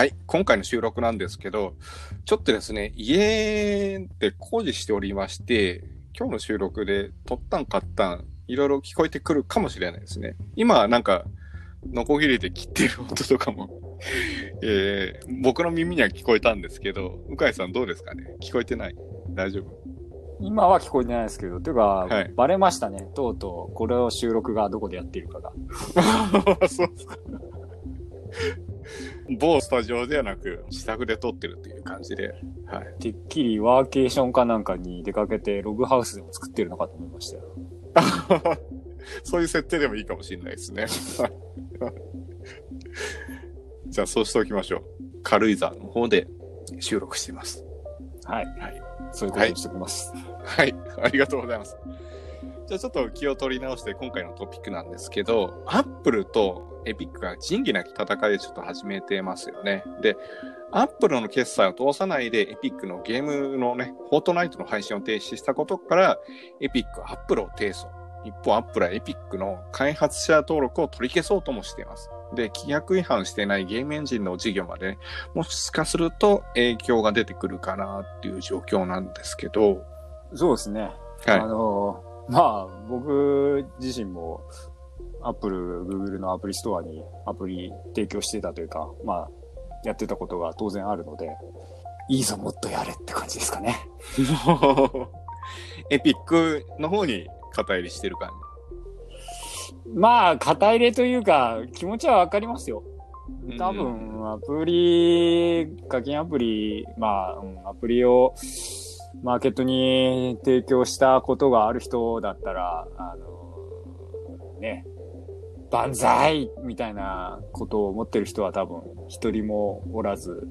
はい、今回の収録なんですけど、ちょっとですね、家で工事しておりまして、今日の収録で撮ったん買ったん、いろいろ聞こえてくるかもしれないですね。今、なんか、ノコギリで切ってる音とかも、えー僕の耳には聞こえたんですけど、向井さんどうですかね？聞こえてない？大丈夫？今は聞こえてないですけど、というか、はいバレましたね。とうとう、これを収録がどこでやっているかが。そうですか。某スタジオではなく、自宅で撮ってるという感じで、はい。てっきりワーケーションかなんかに出かけて、ログハウスでも作ってるのかと思いましたよ。そういう設定でもいいかもしれないですね。じゃあそうしておきましょう。軽井沢の方で収録しています。はい。はい。そういうことにしておきます。はい。ありがとうございます。じゃあちょっと気を取り直して今回のトピックなんですけど、アップルとエピックが仁義なき戦いでちょっと始めてますよね。で、アップルの決済を通さないでエピックのゲームのね、フォートナイトの配信を停止したことから、エピックはアップルを提訴。一方、アップルはエピックの開発者登録を取り消そうともしています。で、規約違反していないゲームエンジンの事業まで、ね、もしかすると影響が出てくるかなっていう状況なんですけど、そうですね。はいあの、まあ、僕自身も、アップル、グーグルのアプリストアにアプリ提供してたというか、まあ、やってたことが当然あるので、いいぞ、もっとやれって感じですかね。エピックの方に肩入りしてる感まあ、肩入れというか、気持ちはわかりますよ。じ。多分、アプリ、課金アプリ、まあ、うんアプリをマーケットに提供したことがある人だったら、あの、ね、万歳みたいなことを思ってる人は多分一人もおらず、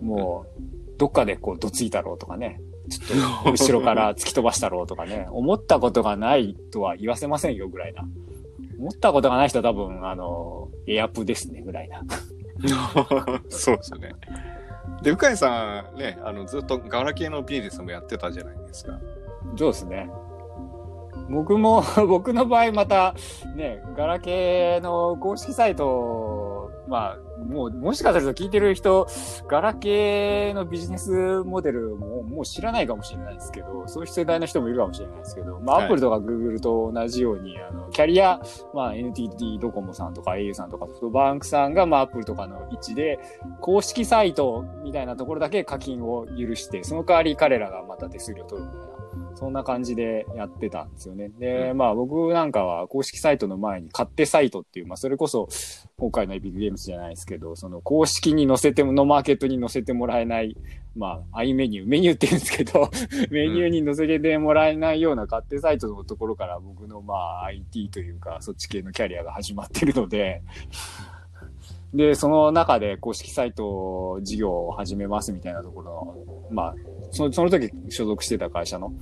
もう、どっかでこう、どついたろうとかね、ちょっと後ろから突き飛ばしたろうとかね、思ったことがないとは言わせませんよぐらいな。思ったことがない人は多分、あの、エアプですね、ぐらいな。そうですよね。で、深井さんね、あの、ずっとガラケーのビジネスもやってたじゃないですか。そうですね。僕も、僕の場合また、ね、ガラケーの公式サイト、まあ、もう、もしかすると聞いてる人、ガラケーのビジネスモデルももう知らないかもしれないですけど、そういう世代の人もいるかもしれないですけど、まあ、はいアップルとかグーグルと同じように、あの、キャリア、まあ、NTT ドコモさんとか au さんとかソフトバンクさんが、まあ、アップルとかの位置で、公式サイトみたいなところだけ課金を許して、その代わり彼らがまた手数料取るみたいな。そんな感じでやってたんですよね。で、うまあ僕なんかは公式サイトの前に勝手サイトっていう、まあそれこそ今回のエピックゲームズじゃないですけど、その公式に載せても、のマーケットに載せてもらえない、まあ、アイメニュー、メニューって言うんですけど、メニューに載せてもらえないような勝手サイトのところから僕のまあ IT というか、そっち系のキャリアが始まってるので、で、その中で公式サイト事業を始めますみたいなところの、まあ、そのその時所属してた会社の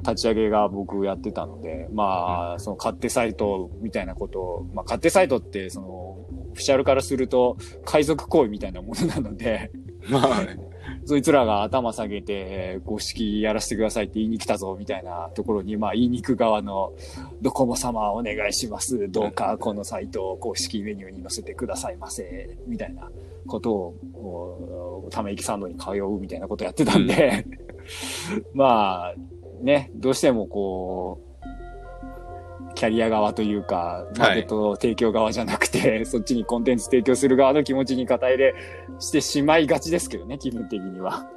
立ち上げが僕やってたので、まあ、その勝手サイトみたいなことを、まあ、勝手サイトって、その、オフィシャルからすると、海賊行為みたいなものなので、まあ。そいつらが頭下げて、公式やらせてくださいって言いに来たぞ、みたいなところに、まあ、言いに行く側の、ドコモ様お願いします。どうかこのサイトを公式メニューに載せてくださいませ。みたいなことを、おため息サンドに通うみたいなことやってたんで、まあ、ね、どうしてもこう、キャリア側というか、マーケット提供側じゃなくて、そっちにコンテンツ提供する側の気持ちに肩入れしてしまいがちですけどね、気分的には。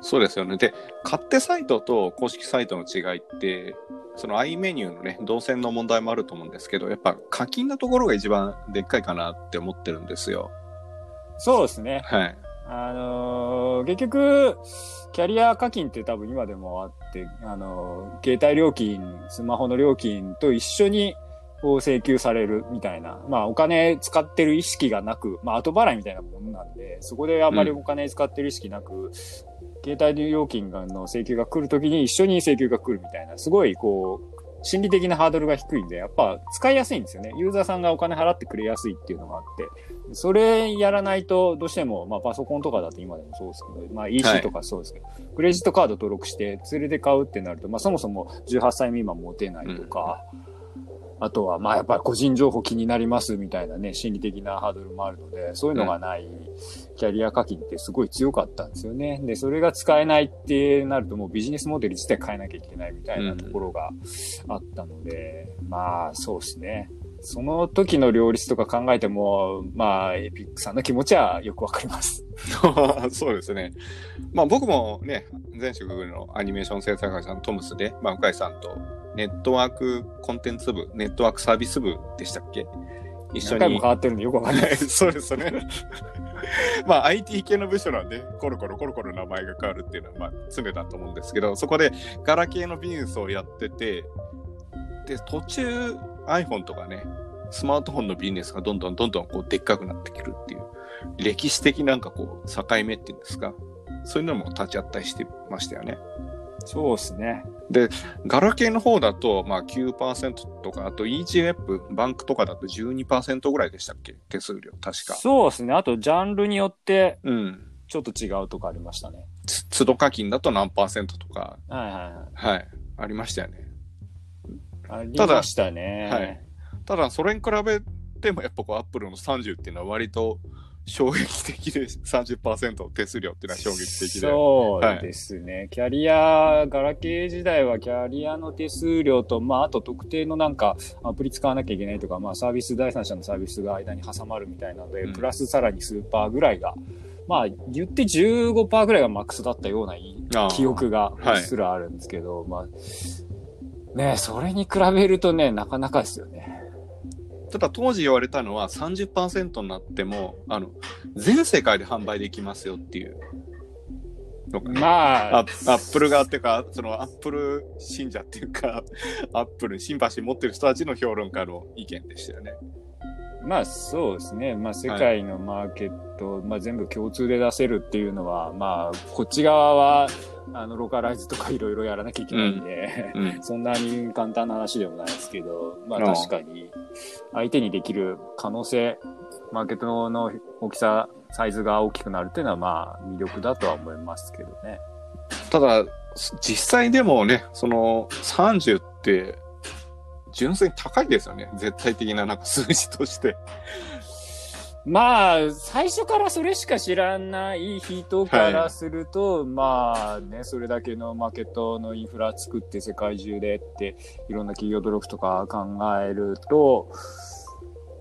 そうですよね。で、勝手サイトと公式サイトの違いって、その i メニューのね、動線の問題もあると思うんですけど、やっぱ課金のところが一番でっかいかなって思ってるんですよ。そうですね。はい。あのー結局、キャリア課金って多分今でもあって、あのー携帯料金、スマホの料金と一緒にこう請求されるみたいな。まあお金使ってる意識がなく、まあ後払いみたいなものなんで、そこであんまりお金使ってる意識なく、携帯料金の請求が来るときに一緒に請求が来るみたいな、すごいこう、心理的なハードルが低いんで、やっぱ使いやすいんですよね。ユーザーさんがお金払ってくれやすいっていうのがあって。それやらないと、どうしても、まあパソコンとかだと今でもそうですけど、まあ EC とかそうですけど、クレジットカード登録して、連れて買うってなると、まあそもそも18歳未満持てないとか、あとは、まあやっぱり個人情報気になりますみたいなね、心理的なハードルもあるので、そういうのがないキャリア課金ってすごい強かったんですよね。で、それが使えないってなるともうビジネスモデル自体変えなきゃいけないみたいなところがあったので、まあそうですね。その時の両立とか考えても、まあ、エピックさんの気持ちはよくわかります。そうですね。まあ僕もね、前職のアニメーション制作会社のトムスで、まあ、向井さんとネットワークコンテンツ部、ネットワークサービス部でしたっけ？一緒に何回も変。わってるんでよくわかんない。そうですね。まあ IT 系の部署なんで、コロコロコロコロ名前が変わるっていうのは、まあ常だと思うんですけど、そこでガラケーのビジネスをやってて、で、途中 iPhone とかね、スマートフォンのビジネスがどんどんどんどんこうでっかくなってくるっていう、歴史的なんかこう境目っていうんですか、そういうのも立ち会ったりしてましたよね。そうですね。ガラケーの方だと、まあ9%とか、あと EasyWeb、バンクとかだと12%ぐらいでしたっけ？手数料、確か。そうですね。あと、ジャンルによって、うん。ちょっと違うとかありましたね。つ都度課金だと何パーセントとか、はいはいはい。はい、ありましたよね。ありましたね。はいただ、それに比べても、やっぱこう、アップルの30っていうのは割と衝撃的で、30%手数料っていうのは衝撃的で。そうですね、キャリア、ガラケー時代はキャリアの手数料と、まあ、あと特定のなんか、アプリ使わなきゃいけないとか、まあ、サービス、第三者のサービスが間に挟まるみたいなので、うん。プラスさらに数パーぐらいが、まあ、言って15%ぐらいがマックスだったような記憶がうっすらあるんですけど、まあ、ねそれに比べるとね、なかなかですよね。ただ、当時言われたのは30%になっても、あの、全世界で販売できますよっていう。まあ、アアップル側っていうか、そのアップル信者っていうか、アップルにシンパシー持ってる人たちの評論家の意見でしたよね。まあそうですね。まあ世界のマーケット、まあ全部共通で出せるっていうのは、まあこっち側は、あの、ローカライズとかいろいろやらなきゃいけないんで、うん。そんなに簡単な話でもないですけど、まあうん確かに相手にできる可能性、マーケットの大きさ、サイズが大きくなるっていうのはまあ魅力だとは思いますけどね。ただ、実際でもね、その30って、純粋に高いですよね。絶対的ななんか数字として。まあ、最初からそれしか知らない人からすると、まあね、それだけのマーケットのインフラ作って世界中でって、いろんな企業努力とか考えると、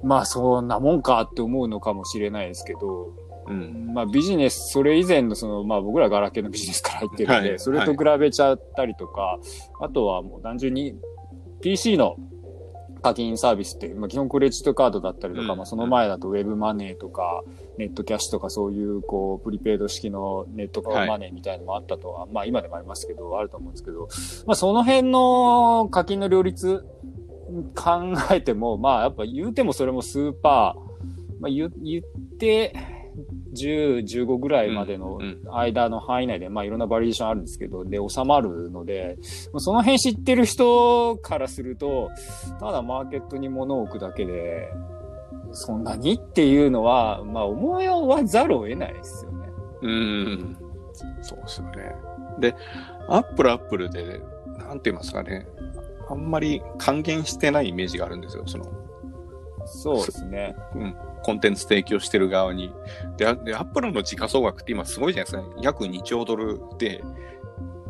まあそんなもんかって思うのかもしれないですけど、うん。まあビジネス、それ以前のその、まあ僕らガラケーのビジネスから入ってるんで、はいそれと比べちゃったりとか、あとはもう単純に PC の課金サービスって、まあ基本クレジットカードだったりとか、うん。まあその前だとウェブマネーとか、ネットキャッシュとかそういうこう、プリペイド式のネットはい。マネーみたいのもあったとは、まあ今でもありますけど、あると思うんですけど、まあその辺の課金の両立考えても、まあやっぱ言うてもそれもスーパー、まあ言言って、10、15ぐらいまでのうん間の範囲内で、まあいろんなバリエーションあるんですけど、で、収まるので、まあその辺知ってる人からすると、ただマーケットに物を置くだけで、そんなにっていうのは、まあ思わざるを得ないですよね。うん。そうですよね。で、アップルアップルで、なんて言いますかね。あんまり還元してないイメージがあるんですよ。その、そうですね。コンテンツ提供してる側に。で、アップルの時価総額って今すごいじゃないですか。約2兆ドルで、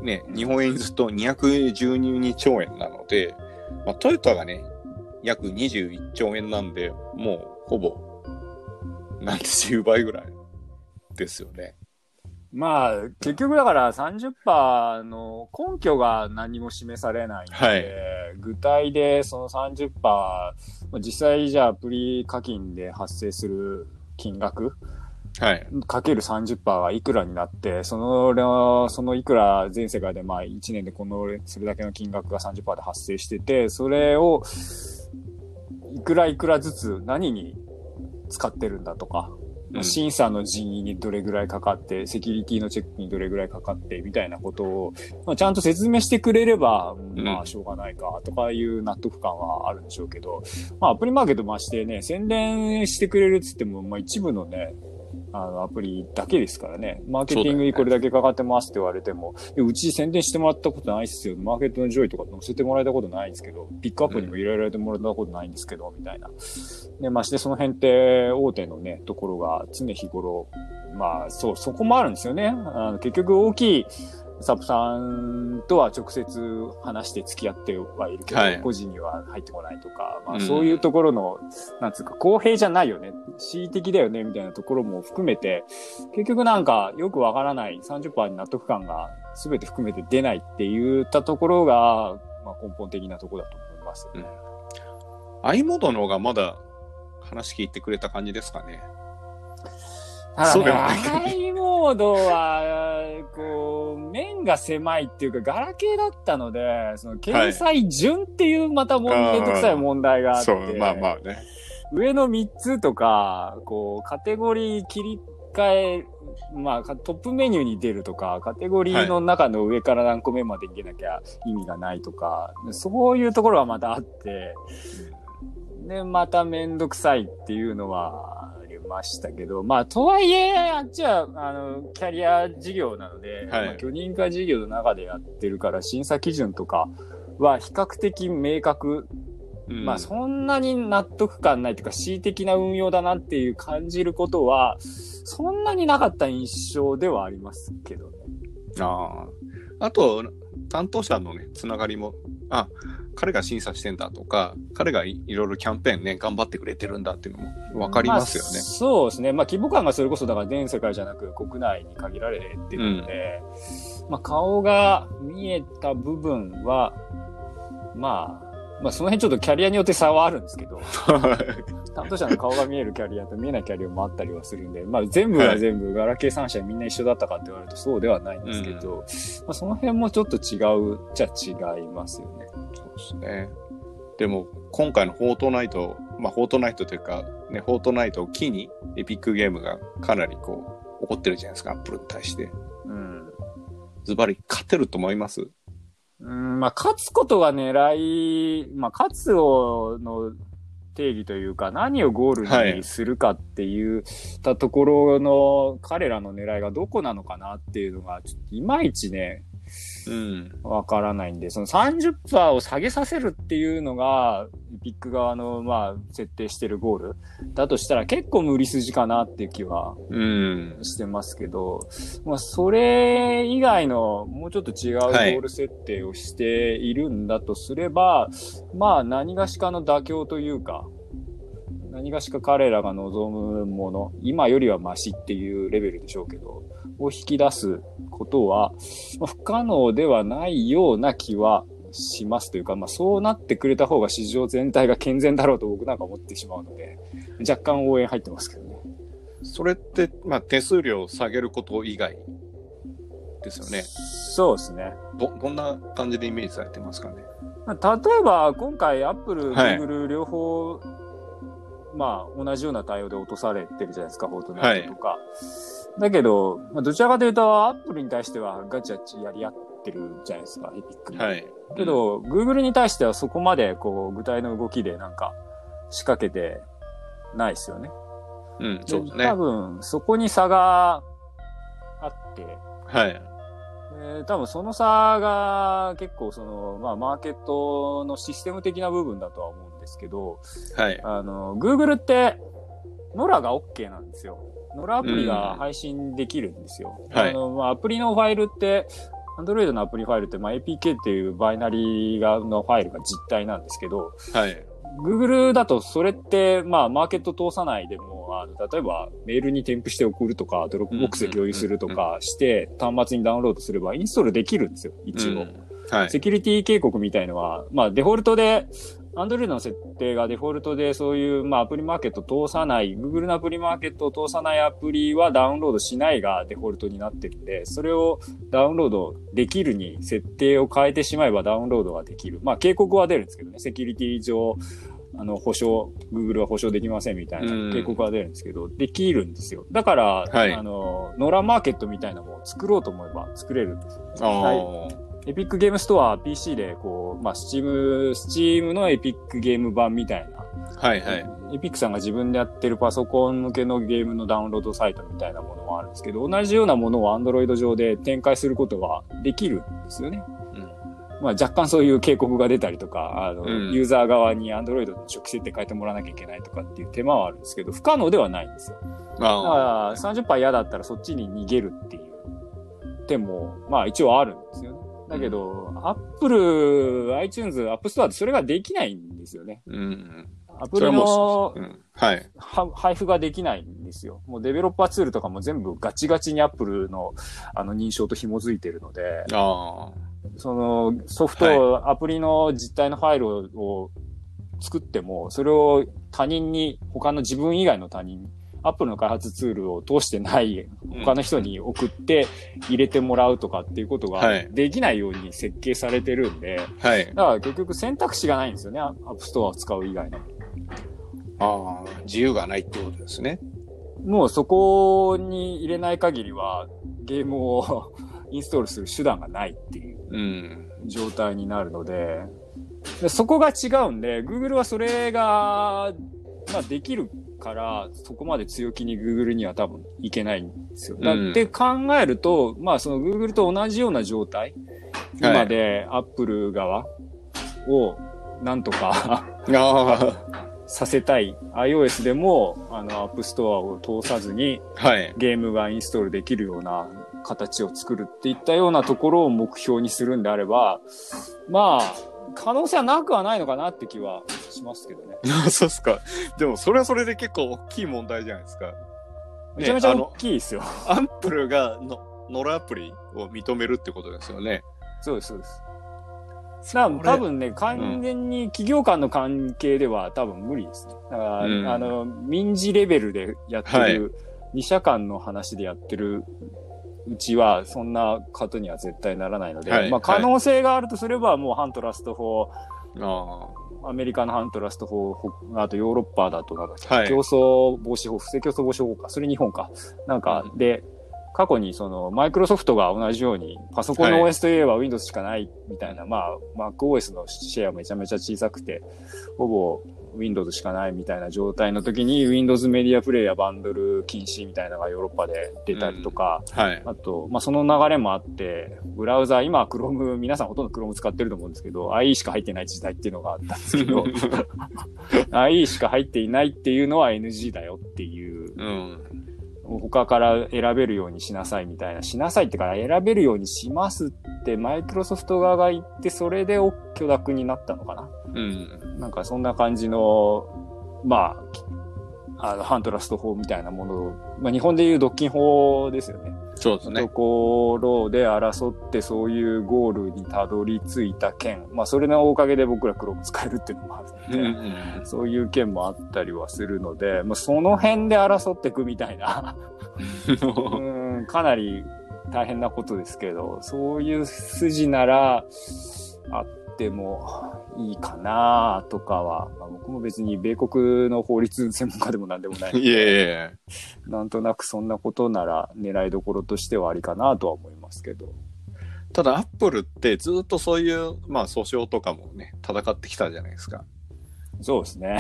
ね、日本円ずっと212兆円なので、まあ、トヨタがね、約21兆円なんで、もうほぼ、なんて10倍ぐらいですよね。まあ、結局だから30%の根拠が何も示されないので、はい具体でその30%、まあ実際じゃあアプリ課金で発生する金額はい。かける30%はいくらになって、その、そのいくら全世界でまあ1年でこの、それだけの金額が30%で発生してて、それをいくらいくらずつ何に使ってるんだとか、うん。審査の人員にどれぐらいかかって、セキュリティのチェックにどれぐらいかかって、みたいなことを、まあ、ちゃんと説明してくれれば、まあ、しょうがないか、とかいう納得感はあるんでしょうけど、まあ、アプリマーケットましてね、宣伝してくれるっつっても、まあ、一部のね、あの、アプリだけですからね。マーケティングにこれだけかかってますって言われても、ううち宣伝してもらったことないっすよ。マーケットの上位とか載せてもらえたことないんですけど、ピックアップにも入れられてもらったことないんですけど、みたいな。で、ましてその辺って大手のね、ところが常日頃、まあ、そう、そこもあるんですよね。あの結局大きいサプさんとは直接話して付き合ってはいるけど、はい個人には入ってこないとか、まあうんそういうところの、なんつうか公平じゃないよね、恣意的だよね、みたいなところも含めて、結局なんかよくわからない30%に納得感が全て含めて出ないって言ったところが、まあ根本的なところだと思います。うん。ードの方がまだ話聞いてくれた感じですかね。ただね、そうでもないか i モードは、こう、面が狭いっていうか、ガラケーだったので、その、掲載順っていうまたもめんどくさい問題があって、そう、まあまあね。上の3つとか、こう、カテゴリー切り替え、まあ、かトップメニューに出るとか、カテゴリーの中の上から何個目までいけなきゃ意味がないとか、そういうところはまたあって、で、まためんどくさいっていうのはましたけど、まあ、とはいえ、あっちは、あの、キャリア事業なので、はいまあ、許認可事業の中でやってるから、審査基準とかは比較的明確うんまあそんなに納得感ないというか恣意的な運用だなっていう感じることは、そんなになかった印象ではありますけどね。ああ。あと、担当者のね、つながりも、あ、彼が審査してんだとか、彼がいいろいろキャンペーンね、頑張ってくれてるんだっていうのもわかりますよね。あそうですね。まあ規模感がそれこそだから全世界じゃなく国内に限られてるので、まあ顔が見えた部分は、まあ、まあその辺ちょっとキャリアによって差はあるんですけど、担当者の顔が見えるキャリアと見えないキャリアもあったりはするんで、まあ全部が全部ガラケー3社みんな一緒だったかって言われるとそうではないんですけど、まあその辺もちょっと違うっちゃ違いますよね。そうですね。でも、今回のフォートナイト、まあ、フォートナイトというか、ね、フォートナイトを機に、エピックゲームがかなりこう、怒ってるじゃないですか、アップルに対して。うん。ズバリ、勝てると思います？うん、まあ勝つことが狙い、まあ勝つをの定義というか、何をゴールにするかっていうたところの彼らの狙いがどこなのかなっていうのが、ちょっといまいちね、わからないんで、その30%を下げさせるっていうのが、ピック側の、まあ、設定してるゴールだとしたら結構無理筋かなっていう気はうん。してますけど、まあ、それ以外のもうちょっと違うゴはいール設定をしているんだとすれば、まあ、何がしかの妥協というか、何がしか彼らが望むもの、今よりはマシっていうレベルでしょうけど、を引き出すことは、まあ不可能ではないような気はしますというか、まあそうなってくれた方が市場全体が健全だろうと僕なんか思ってしまうので、若干応援入ってますけどね。それって、まあ、手数料を下げること以外ですよね。そうですね。ど、どんな感じでイメージされてますかね。まあ例えば今回アップル、はい Google 両方、まあ同じような対応で落とされてるじゃないですか、フォートナイトとか。だけど、まあ、どちらかというとアップルに対してはガチガチやり合ってるじゃないですか、エピックも。はい。けど、Google に対してはそこまでこう具体の動きでなんか仕掛けてないですよね。うん、そうです多ね。分そこに差があって、はい。えー多分その差が結構その、まあ、マーケットのシステム的な部分だとは思うんですけど、はい。あの、Google って、ノラが OK なんですよ。ノラアプリが配信できるんですよ。はいあの、まあ、アプリのファイルって、Android のアプリファイルって、まあ、APK っていうバイナリーがのファイルが実体なんですけど、はい。Google だとそれって、まあ、マーケット通さないでも、あの、例えばメールに添付して送るとか、ドロップボックスで共有するとかして、端末にダウンロードすればインストールできるんですよ、一応。うんはい。セキュリティ警告みたいのは、まあ、デフォルトで、Android の設定がデフォルトでそういう、まあ、アプリマーケット通さない、Google のアプリマーケットを通さないアプリはダウンロードしないがデフォルトになってるんで、それをダウンロードできるに設定を変えてしまえばダウンロードができる。まあ、警告は出るんですけどね、セキュリティ上、あの、保証、Google は保証できませんみたいうんな警告は出るんですけど、できるんですよ。だから、はいあの、ノラマーケットみたいなのも作ろうと思えば作れるんですよ。エピックゲームストア PC でこう、まあ、スチーム、スチームのエピックゲーム版みたいな。はいはい。エピックさんが自分でやってるパソコン向けのゲームのダウンロードサイトみたいなものもあるんですけど、同じようなものを Android 上で展開することができるんですよね。うんまあ若干そういう警告が出たりとか、あの、うんユーザー側に Android の初期設定変えてもらわなきゃいけないとかっていう手間はあるんですけど、不可能ではないんですよ。だあから30%嫌だったらそっちに逃げるっていう手も、まあ一応あるんですよね。だけど、Apple、iTunes、App Store ってそれができないんですよね。あ。うん。アプリのうん。はい。は配布ができないんですよ。もうデベロッパーツールとかも全部ガチガチに Apple のあの認証と紐づいてるので、あそのソフト、アプリの実体のファイルを作っても、それを他人に、他の自分以外の他人に、Apple の開発ツールを通してない他の人に送って入れてもらうとかっていうことがはいできないように設計されてるんで、あ。はい。だから結局選択肢がないんですよね、アップストアを使う以外の。ああ。自由がないってことですね。もうそこに入れない限りはゲームを インストールする手段がないっていううん。状態になるので、でそこが違うんで、Google はそれが、まあできるから、そこまで強気に Google には多分いけないんですよ。だうんって考えると、まあその Google と同じような状態、今で Apple 側をなんとかあさせたい。iOS でも、あの、App Store を通さずに、あ。はい。ゲームがインストールできるような形を作るっていったようなところを目標にするんであれば、まあ、可能性はなくはないのかなって気はしますけどね。そうっすか。でも、それはそれで結構大きい問題じゃないですか。めちゃめちゃ大きいですよ。アップルがの、ノラアプリを認めるってことですよね。そうです、そうです。多分ね、完全に企業間の関係では多分無理ですね。だから、うんあの、民事レベルでやってはいる、二社間の話でやってるうちは、そんなことには絶対ならないので、はいまあ可能性があるとすれば、もう反トラスト法、あアメリカの反トラスト法、ほあとヨーロッパだとなんだっけ、はい。競争防止法、不正競争防止法か、それ日本か。なんか、うん。で、過去にその、マイクロソフトが同じように、パソコンのはい。OS といえば Windows しかないみたいな、まあ、MacOS のシェアめちゃめちゃ小さくて、ほぼ Windows しかないみたいな状態の時に、Windows メディアプレイヤーバンドル禁止みたいなのがヨーロッパで出たりとか、あ。はい。あと、まあ、その流れもあって、ブラウザー、今は Chrome、皆さんほとんど Chrome 使ってると思うんですけど、IE しか入ってない時代っていうのがあったんですけど、IE しか入っていないっていうのは NG だよっていう、うん。他から選べるようにしなさいみたいな、しなさいってから選べるようにしますって、マイクロソフト側が言って、それで許諾になったのかな？うん。なんかそんな感じの、まあ、あの、ハントラスト法みたいなものを、まあ日本でいう独禁法ですよね。とそうですね。ころで争ってそういうゴールにたどり着いた件。まあそれのおかげで僕らクローム使えるっていうのもあるうんので、そういう件もあったりはするので、まあその辺で争っていくみたいな、うん、かなり大変なことですけど、そういう筋ならあってもいいかなとかは、まあ、僕も別に米国の法律専門家でもなんでもないので いえいえ。なんとなくそんなことなら狙いどころとしてはありかなとは思いますけど。ただ、アップルってずっとそういう、まあ、訴訟とかもね、戦ってきたじゃないですか。そうですね。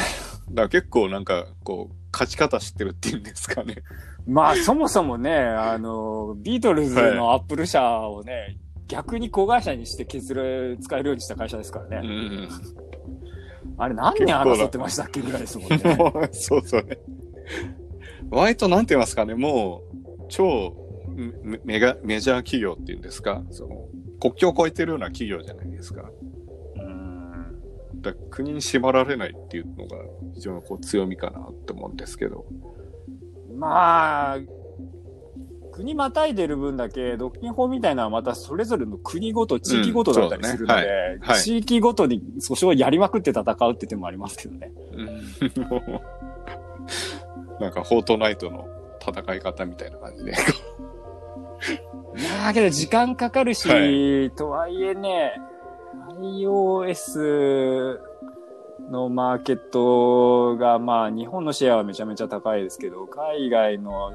だから結構なんか、こう、勝ち方知ってるっていうんですかね。まあそもそもね、あの、ビートルズのアップル社をね、逆に子会社にして削れ、使えるようにした会社ですからね。うん。あれ何年争ってましたっけぐらいですもんね。そうそうね。割となんて言いますかね、もう、超メメガメジャー企業っていうんですか、その国境を越えてるような企業じゃないですか。うんだ国に縛られないっていうのが非常にこう強みかなって思うんですけど。まあ、国またいでる分だけ、独禁法みたいなのはまたそれぞれの国ごと、地域ごとだったりするので、うん。ねはい。はい。地域ごとに訴訟をやりまくって戦うって手もありますけどね。なんか、フォートナイトの戦い方みたいな感じで。まあ、けど時間かかるし、はとはいえね、iOS のマーケットが、まあ、日本のシェアはめちゃめちゃ高いですけど、海外の、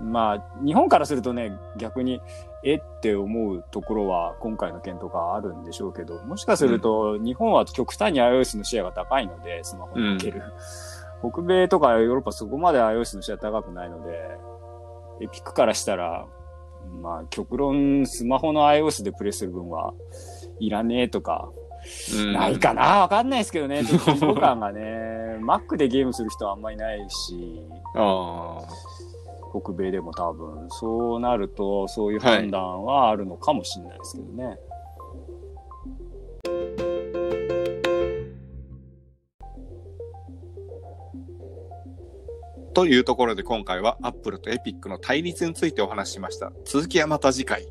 まあ、日本からするとね、逆にえ？って思うところは今回の件とかあるんでしょうけど、もしかすると日本は極端に iOS のシェアが高いので、スマホにおける。北米とかヨーロッパそこまで iOS のシェア高くないので、エピックからしたら、まあ極論スマホの iOS でプレイする分はいらねえとか、うん。ないかな？わかんないですけどね。ちょっと感がね、Mac でゲームする人はあんまりいないし、あ北米でも多分、そうなると、そういう判断はあるのかもしれないですけどね。あ。というところで今回は Apple と Epic の対立についてお話ししました。続きはまた次回。